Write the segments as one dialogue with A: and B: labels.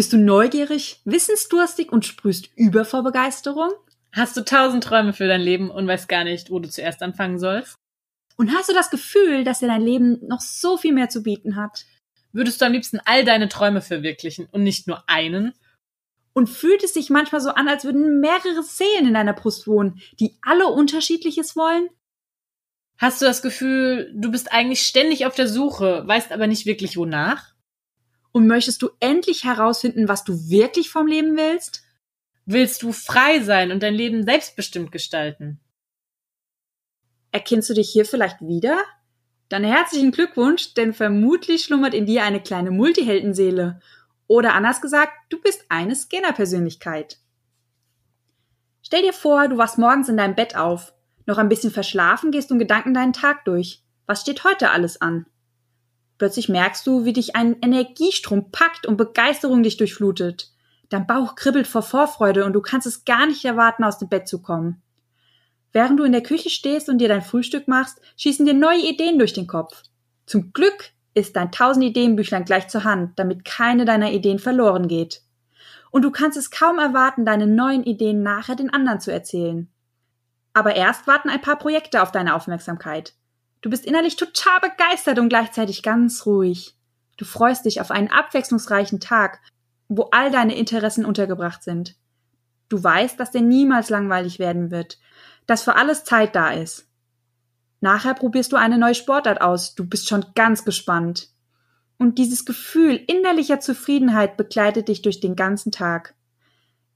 A: Bist du neugierig, wissensdurstig und sprühst über vor Begeisterung?
B: Hast du tausend Träume für dein Leben und weißt gar nicht, wo du zuerst anfangen sollst?
A: Und hast du das Gefühl, dass dir dein Leben noch so viel mehr zu bieten hat?
B: Würdest du am liebsten all deine Träume verwirklichen und nicht nur einen?
A: Und fühlt es sich manchmal so an, als würden mehrere Seelen in deiner Brust wohnen, die alle unterschiedliches wollen?
B: Hast du das Gefühl, du bist eigentlich ständig auf der Suche, weißt aber nicht wirklich wonach?
A: Und möchtest du endlich herausfinden, was du wirklich vom Leben willst?
B: Willst du frei sein und dein Leben selbstbestimmt gestalten?
A: Erkennst du dich hier vielleicht wieder? Dann herzlichen Glückwunsch, denn vermutlich schlummert in dir eine kleine Multiheldenseele. Oder anders gesagt, du bist eine Scanner-Persönlichkeit. Stell dir vor, du wachst morgens in deinem Bett auf. Noch ein bisschen verschlafen gehst du in Gedanken deinen Tag durch. Was steht heute alles an? Plötzlich merkst du, wie dich ein Energiestrom packt und Begeisterung dich durchflutet. Dein Bauch kribbelt vor Vorfreude und du kannst es gar nicht erwarten, aus dem Bett zu kommen. Während du in der Küche stehst und dir dein Frühstück machst, schießen dir neue Ideen durch den Kopf. Zum Glück ist dein 1000 Ideenbüchlein gleich zur Hand, damit keine deiner Ideen verloren geht. Und du kannst es kaum erwarten, deine neuen Ideen nachher den anderen zu erzählen. Aber erst warten ein paar Projekte auf deine Aufmerksamkeit. Du bist innerlich total begeistert und gleichzeitig ganz ruhig. Du freust dich auf einen abwechslungsreichen Tag, wo all deine Interessen untergebracht sind. Du weißt, dass der niemals langweilig werden wird, dass für alles Zeit da ist. Nachher probierst du eine neue Sportart aus, du bist schon ganz gespannt. Und dieses Gefühl innerlicher Zufriedenheit begleitet dich durch den ganzen Tag.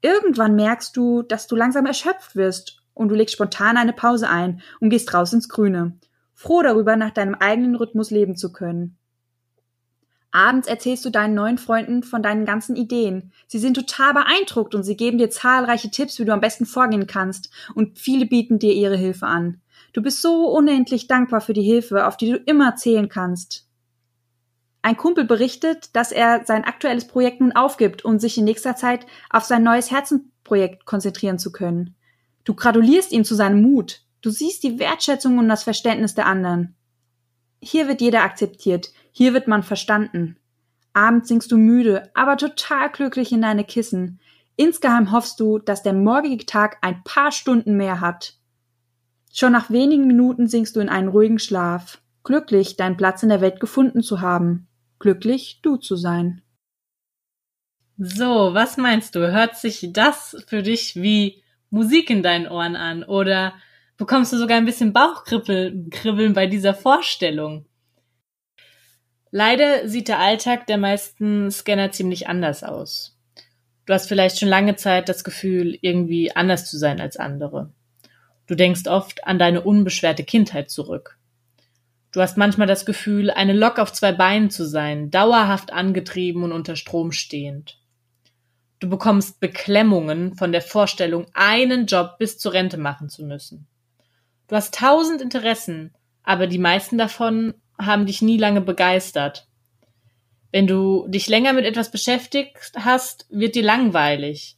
A: Irgendwann merkst du, dass du langsam erschöpft wirst und du legst spontan eine Pause ein und gehst raus ins Grüne, froh darüber, nach deinem eigenen Rhythmus leben zu können. Abends erzählst du deinen neuen Freunden von deinen ganzen Ideen. Sie sind total beeindruckt und sie geben dir zahlreiche Tipps, wie du am besten vorgehen kannst, und viele bieten dir ihre Hilfe an. Du bist so unendlich dankbar für die Hilfe, auf die du immer zählen kannst. Ein Kumpel berichtet, dass er sein aktuelles Projekt nun aufgibt, um sich in nächster Zeit auf sein neues Herzenprojekt konzentrieren zu können. Du gratulierst ihm zu seinem Mut. Du siehst die Wertschätzung und das Verständnis der anderen. Hier wird jeder akzeptiert, hier wird man verstanden. Abends singst du müde, aber total glücklich in deine Kissen. Insgeheim hoffst du, dass der morgige Tag ein paar Stunden mehr hat. Schon nach wenigen Minuten sinkst du in einen ruhigen Schlaf, glücklich, deinen Platz in der Welt gefunden zu haben, glücklich, du zu sein.
B: So, was meinst du? Hört sich das für dich wie Musik in deinen Ohren an oder bekommst du sogar ein bisschen Bauchkribbeln bei dieser Vorstellung. Leider sieht der Alltag der meisten Scanner ziemlich anders aus. Du hast vielleicht schon lange Zeit das Gefühl, irgendwie anders zu sein als andere. Du denkst oft an deine unbeschwerte Kindheit zurück. Du hast manchmal das Gefühl, eine Lok auf zwei Beinen zu sein, dauerhaft angetrieben und unter Strom stehend. Du bekommst Beklemmungen von der Vorstellung, einen Job bis zur Rente machen zu müssen. Du hast tausend Interessen, aber die meisten davon haben dich nie lange begeistert. Wenn du dich länger mit etwas beschäftigt hast, wird dir langweilig.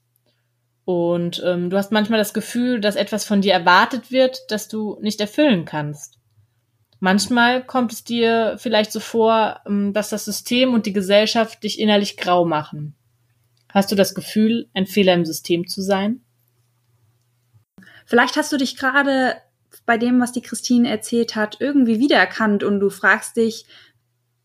B: Und ähm, du hast manchmal das Gefühl, dass etwas von dir erwartet wird, das du nicht erfüllen kannst. Manchmal kommt es dir vielleicht so vor, ähm, dass das System und die Gesellschaft dich innerlich grau machen. Hast du das Gefühl, ein Fehler im System zu sein?
A: Vielleicht hast du dich gerade bei dem, was die Christine erzählt hat, irgendwie wiedererkannt und du fragst dich,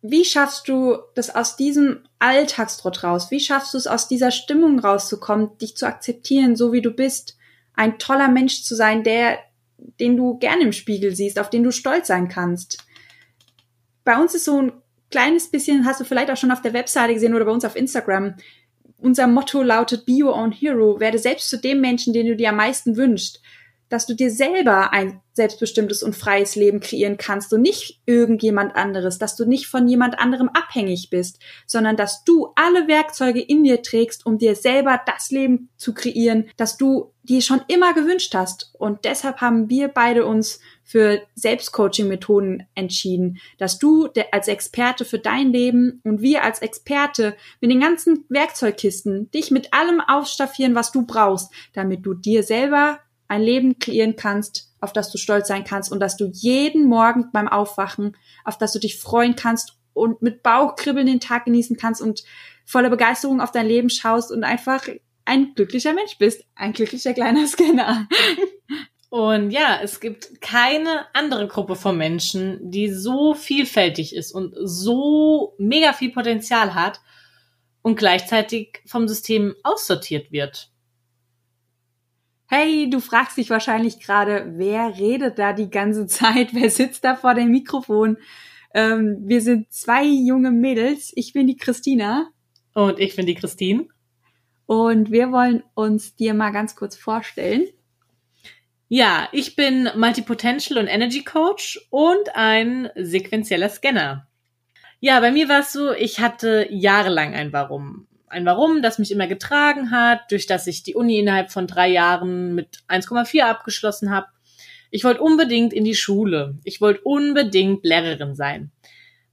A: wie schaffst du das aus diesem Alltagstrott raus? Wie schaffst du es aus dieser Stimmung rauszukommen, dich zu akzeptieren, so wie du bist, ein toller Mensch zu sein, der, den du gerne im Spiegel siehst, auf den du stolz sein kannst? Bei uns ist so ein kleines bisschen, hast du vielleicht auch schon auf der Webseite gesehen oder bei uns auf Instagram, unser Motto lautet Be Your Own Hero. Werde selbst zu dem Menschen, den du dir am meisten wünschst dass du dir selber ein selbstbestimmtes und freies Leben kreieren kannst und nicht irgendjemand anderes, dass du nicht von jemand anderem abhängig bist, sondern dass du alle Werkzeuge in dir trägst, um dir selber das Leben zu kreieren, das du dir schon immer gewünscht hast. Und deshalb haben wir beide uns für Selbstcoaching-Methoden entschieden, dass du als Experte für dein Leben und wir als Experte mit den ganzen Werkzeugkisten dich mit allem ausstaffieren, was du brauchst, damit du dir selber ein Leben kreieren kannst, auf das du stolz sein kannst und dass du jeden Morgen beim Aufwachen, auf das du dich freuen kannst und mit Bauchkribbeln den Tag genießen kannst und voller Begeisterung auf dein Leben schaust und einfach ein glücklicher Mensch bist. Ein glücklicher kleiner Scanner.
B: Und ja, es gibt keine andere Gruppe von Menschen, die so vielfältig ist und so mega viel Potenzial hat und gleichzeitig vom System aussortiert wird.
A: Hey, du fragst dich wahrscheinlich gerade, wer redet da die ganze Zeit? Wer sitzt da vor dem Mikrofon? Ähm, wir sind zwei junge Mädels. Ich bin die Christina.
B: Und ich bin die Christine.
A: Und wir wollen uns dir mal ganz kurz vorstellen.
B: Ja, ich bin Multipotential und Energy Coach und ein sequenzieller Scanner. Ja, bei mir war es so, ich hatte jahrelang ein Warum. Ein Warum, das mich immer getragen hat, durch das ich die Uni innerhalb von drei Jahren mit 1,4 abgeschlossen habe. Ich wollte unbedingt in die Schule. Ich wollte unbedingt Lehrerin sein.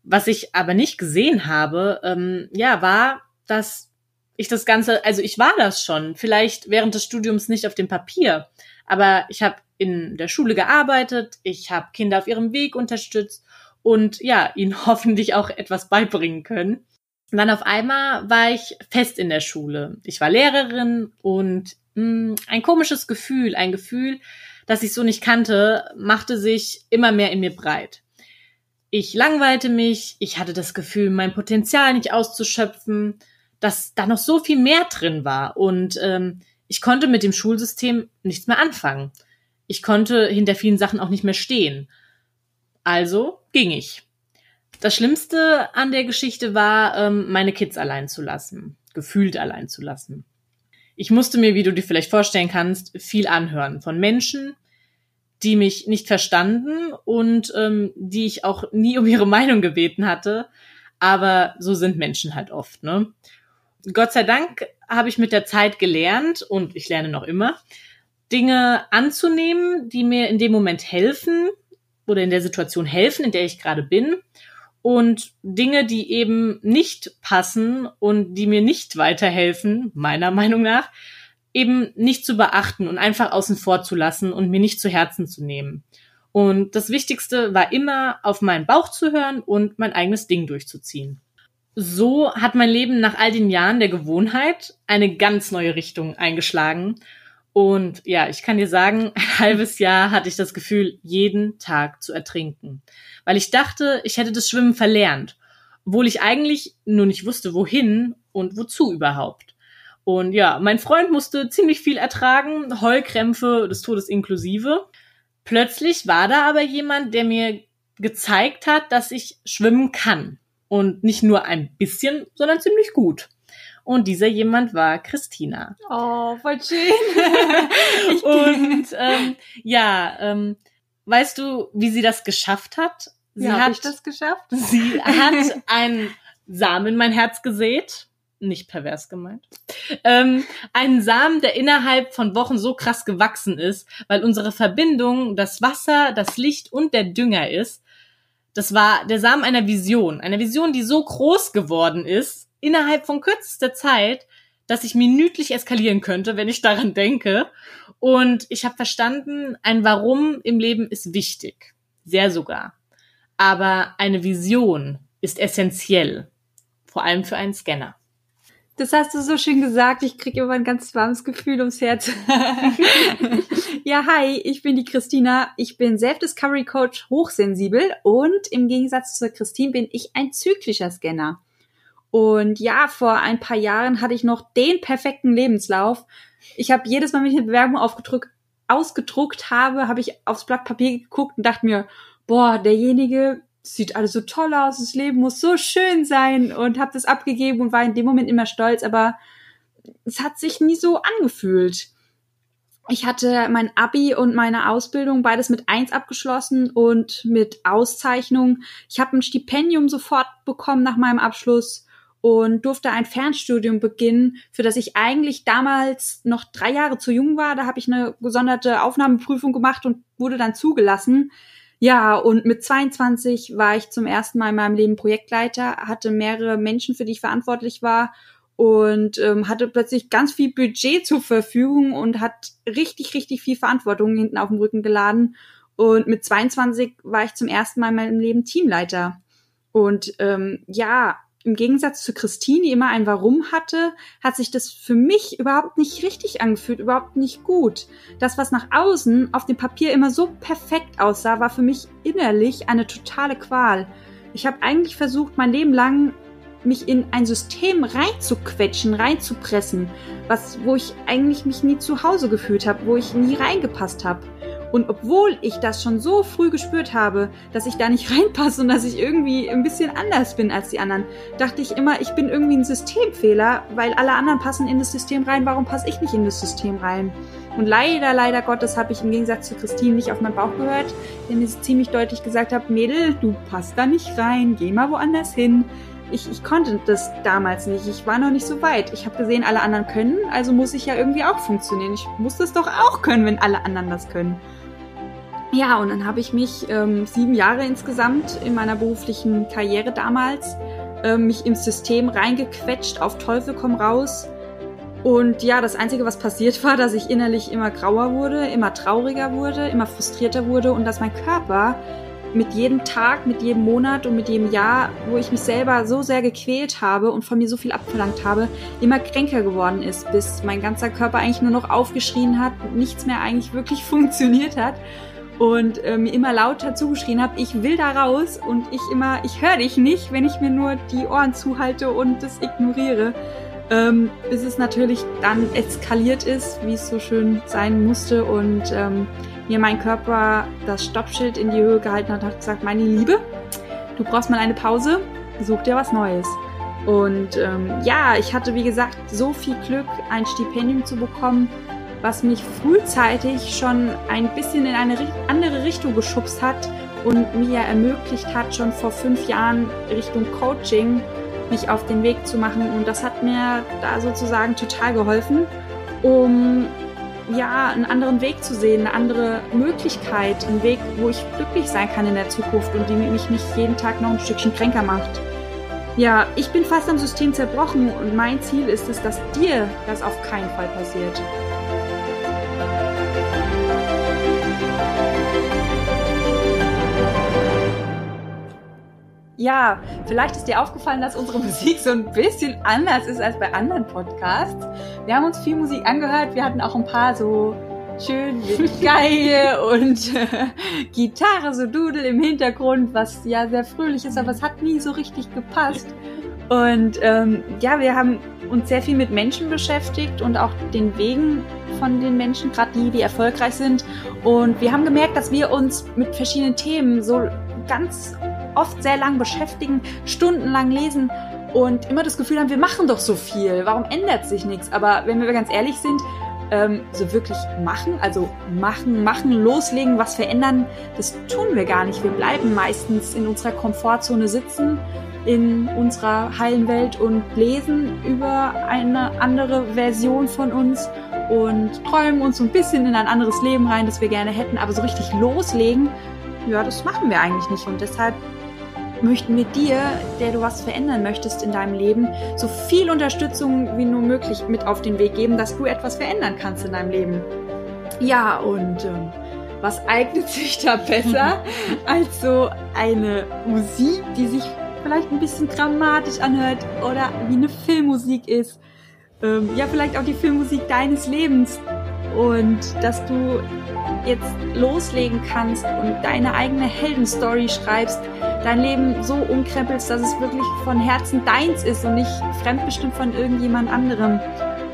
B: Was ich aber nicht gesehen habe, ähm, ja, war, dass ich das Ganze, also ich war das schon, vielleicht während des Studiums nicht auf dem Papier, aber ich habe in der Schule gearbeitet, ich habe Kinder auf ihrem Weg unterstützt und ja, ihnen hoffentlich auch etwas beibringen können. Und dann auf einmal war ich fest in der Schule. Ich war Lehrerin und mh, hm, ein komisches Gefühl, ein Gefühl, das ich so nicht kannte, machte sich immer mehr in mir breit. Ich langweilte mich, ich hatte das Gefühl, mein Potenzial nicht auszuschöpfen, dass da noch so viel mehr drin war und ähm, ich konnte mit dem Schulsystem nichts mehr anfangen. Ich konnte hinter vielen Sachen auch nicht mehr stehen. Also ging ich. Das Schlimmste an der Geschichte war, ähm, meine Kids allein zu lassen, gefühlt allein zu lassen. Ich musste mir, wie du dir vielleicht vorstellen kannst, viel anhören von Menschen, die mich nicht verstanden und ähm, die ich auch nie um ihre Meinung gebeten hatte. Aber so sind Menschen halt oft, ne? Gott sei Dank habe ich mit der Zeit gelernt und ich lerne noch immer, Dinge anzunehmen, die mir in dem Moment helfen oder in der Situation helfen, in der ich gerade bin und Dinge, die eben nicht passen und die mir nicht weiterhelfen, meiner Meinung nach, eben nicht zu beachten und einfach außen vor zu lassen und mir nicht zu Herzen zu nehmen. Und das Wichtigste war immer, auf meinen Bauch zu hören und mein eigenes Ding durchzuziehen so hat mein Leben nach all den Jahren der Gewohnheit eine ganz neue Richtung eingeschlagen. Und ja, ich kann dir sagen, ein halbes Jahr hatte ich das Gefühl, jeden Tag zu ertrinken. Weil ich dachte, ich hätte das Schwimmen verlernt. Obwohl ich eigentlich nur nicht wusste, wohin und wozu überhaupt. Und ja, mein Freund musste ziemlich viel ertragen, Heulkrämpfe des Todes inklusive. Plötzlich war da aber jemand, der mir gezeigt hat, dass ich schwimmen kann. Und nicht nur ein bisschen, sondern ziemlich gut. Und dieser jemand war Christina.
A: Oh, voll schön.
B: und ähm, ja, ähm, weißt du, wie sie das geschafft hat?
A: Sie wie hat das geschafft?
B: Sie hat einen Samen in mein Herz gesät. Nicht pervers gemeint. Ähm, einen Samen, der innerhalb von Wochen so krass gewachsen ist, weil unsere Verbindung das Wasser, das Licht und der Dünger ist, das war der Samen einer Vision. Einer Vision, die so groß geworden ist, innerhalb von kürzester Zeit, dass ich minütlich eskalieren könnte, wenn ich daran denke. Und ich habe verstanden, ein Warum im Leben ist wichtig. Sehr sogar. Aber eine Vision ist essentiell. Vor allem für einen Scanner.
A: Das hast du so schön gesagt. Ich kriege immer ein ganz warmes Gefühl ums Herz. ja, hi, ich bin die Christina. Ich bin Self-Discovery Coach hochsensibel und im Gegensatz zur Christine bin ich ein zyklischer Scanner. Und ja, vor ein paar Jahren hatte ich noch den perfekten Lebenslauf. Ich habe jedes Mal, wenn ich eine Bewerbung aufgedrückt, ausgedruckt habe, habe ich aufs Blatt Papier geguckt und dachte mir, boah, derjenige sieht alles so toll aus, das Leben muss so schön sein und habe das abgegeben und war in dem Moment immer stolz, aber es hat sich nie so angefühlt. Ich hatte mein Abi und meine Ausbildung beides mit eins abgeschlossen und mit Auszeichnung. Ich habe ein Stipendium sofort bekommen nach meinem Abschluss und durfte ein Fernstudium beginnen, für das ich eigentlich damals noch drei Jahre zu jung war. Da habe ich eine gesonderte Aufnahmeprüfung gemacht und wurde dann zugelassen. Ja, und mit 22 war ich zum ersten Mal in meinem Leben Projektleiter, hatte mehrere Menschen, für die ich verantwortlich war und ähm, hatte plötzlich ganz viel Budget zur Verfügung und hat richtig, richtig viel Verantwortung hinten auf dem Rücken geladen. Und mit 22 war ich zum ersten Mal in meinem Leben Teamleiter. Und ähm, ja, im Gegensatz zu Christine, die immer ein Warum hatte, hat sich das für mich überhaupt nicht richtig angefühlt, überhaupt nicht gut. Das, was nach außen auf dem Papier immer so perfekt aussah, war für mich innerlich eine totale Qual. Ich habe eigentlich versucht, mein Leben lang mich in ein System reinzuquetschen, reinzupressen, was, wo ich eigentlich mich nie zu Hause gefühlt habe, wo ich nie reingepasst habe. Und obwohl ich das schon so früh gespürt habe, dass ich da nicht reinpasse und dass ich irgendwie ein bisschen anders bin als die anderen, dachte ich immer, ich bin irgendwie ein Systemfehler, weil alle anderen passen in das System rein, warum passe ich nicht in das System rein? Und leider, leider Gottes habe ich im Gegensatz zu Christine nicht auf meinen Bauch gehört, der mir ziemlich deutlich gesagt hat, Mädel, du passt da nicht rein, geh mal woanders hin. Ich, ich konnte das damals nicht. Ich war noch nicht so weit. Ich habe gesehen, alle anderen können, also muss ich ja irgendwie auch funktionieren. Ich muss das doch auch können, wenn alle anderen das können. Ja, und dann habe ich mich ähm, sieben Jahre insgesamt in meiner beruflichen Karriere damals ähm, mich ins System reingequetscht, auf Teufel komm raus. Und ja, das Einzige, was passiert war, dass ich innerlich immer grauer wurde, immer trauriger wurde, immer frustrierter wurde und dass mein Körper mit jedem Tag, mit jedem Monat und mit jedem Jahr, wo ich mich selber so sehr gequält habe und von mir so viel abverlangt habe, immer kränker geworden ist, bis mein ganzer Körper eigentlich nur noch aufgeschrien hat, nichts mehr eigentlich wirklich funktioniert hat und äh, mir immer lauter zugeschrien habe, ich will da raus und ich immer, ich höre dich nicht, wenn ich mir nur die Ohren zuhalte und das ignoriere. Ähm, bis es natürlich dann eskaliert ist, wie es so schön sein musste und ähm, mir mein Körper das Stoppschild in die Höhe gehalten hat und hat gesagt, meine Liebe, du brauchst mal eine Pause, such dir was Neues. Und ähm, ja, ich hatte wie gesagt so viel Glück, ein Stipendium zu bekommen, was mich frühzeitig schon ein bisschen in eine andere Richtung geschubst hat und mir ermöglicht hat, schon vor fünf Jahren Richtung Coaching mich auf den Weg zu machen. Und das hat mir da sozusagen total geholfen, um ja, einen anderen Weg zu sehen, eine andere Möglichkeit, einen Weg, wo ich glücklich sein kann in der Zukunft und die mich nicht jeden Tag noch ein Stückchen kränker macht. Ja, ich bin fast am System zerbrochen und mein Ziel ist es, dass dir das auf keinen Fall passiert. Ja, vielleicht ist dir aufgefallen, dass unsere Musik so ein bisschen anders ist als bei anderen Podcasts. Wir haben uns viel Musik angehört. Wir hatten auch ein paar so schön mit Geige und äh, Gitarre, so Dudel im Hintergrund, was ja sehr fröhlich ist, aber es hat nie so richtig gepasst. Und ähm, ja, wir haben uns sehr viel mit Menschen beschäftigt und auch den Wegen von den Menschen, gerade die, die erfolgreich sind. Und wir haben gemerkt, dass wir uns mit verschiedenen Themen so ganz oft sehr lang beschäftigen, stundenlang lesen und immer das Gefühl haben, wir machen doch so viel, warum ändert sich nichts? Aber wenn wir ganz ehrlich sind, ähm, so wirklich machen, also machen, machen, loslegen, was verändern, das tun wir gar nicht. Wir bleiben meistens in unserer Komfortzone sitzen, in unserer heilen Welt und lesen über eine andere Version von uns und träumen uns so ein bisschen in ein anderes Leben rein, das wir gerne hätten, aber so richtig loslegen, ja, das machen wir eigentlich nicht und deshalb möchten wir dir, der du was verändern möchtest in deinem Leben, so viel Unterstützung wie nur möglich mit auf den Weg geben, dass du etwas verändern kannst in deinem Leben. Ja, und ähm, was eignet sich da besser als so eine Musik, die sich vielleicht ein bisschen dramatisch anhört oder wie eine Filmmusik ist. Ähm, ja, vielleicht auch die Filmmusik deines Lebens. Und dass du jetzt loslegen kannst und deine eigene Heldenstory schreibst, dein Leben so umkrempelst, dass es wirklich von Herzen deins ist und nicht fremdbestimmt von irgendjemand anderem.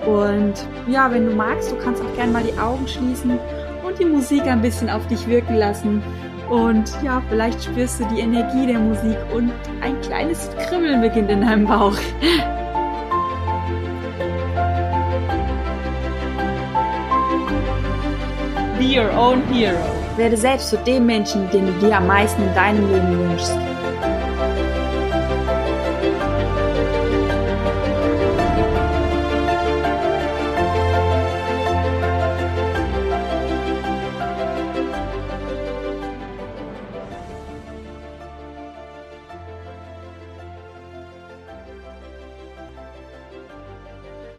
A: Und ja, wenn du magst, du kannst auch gerne mal die Augen schließen und die Musik ein bisschen auf dich wirken lassen. Und ja, vielleicht spürst du die Energie der Musik und ein kleines Kribbeln beginnt in deinem Bauch.
B: Be your own hero.
A: Werde selbst zu dem Menschen, den du dir am meisten in deinem Leben wünschst.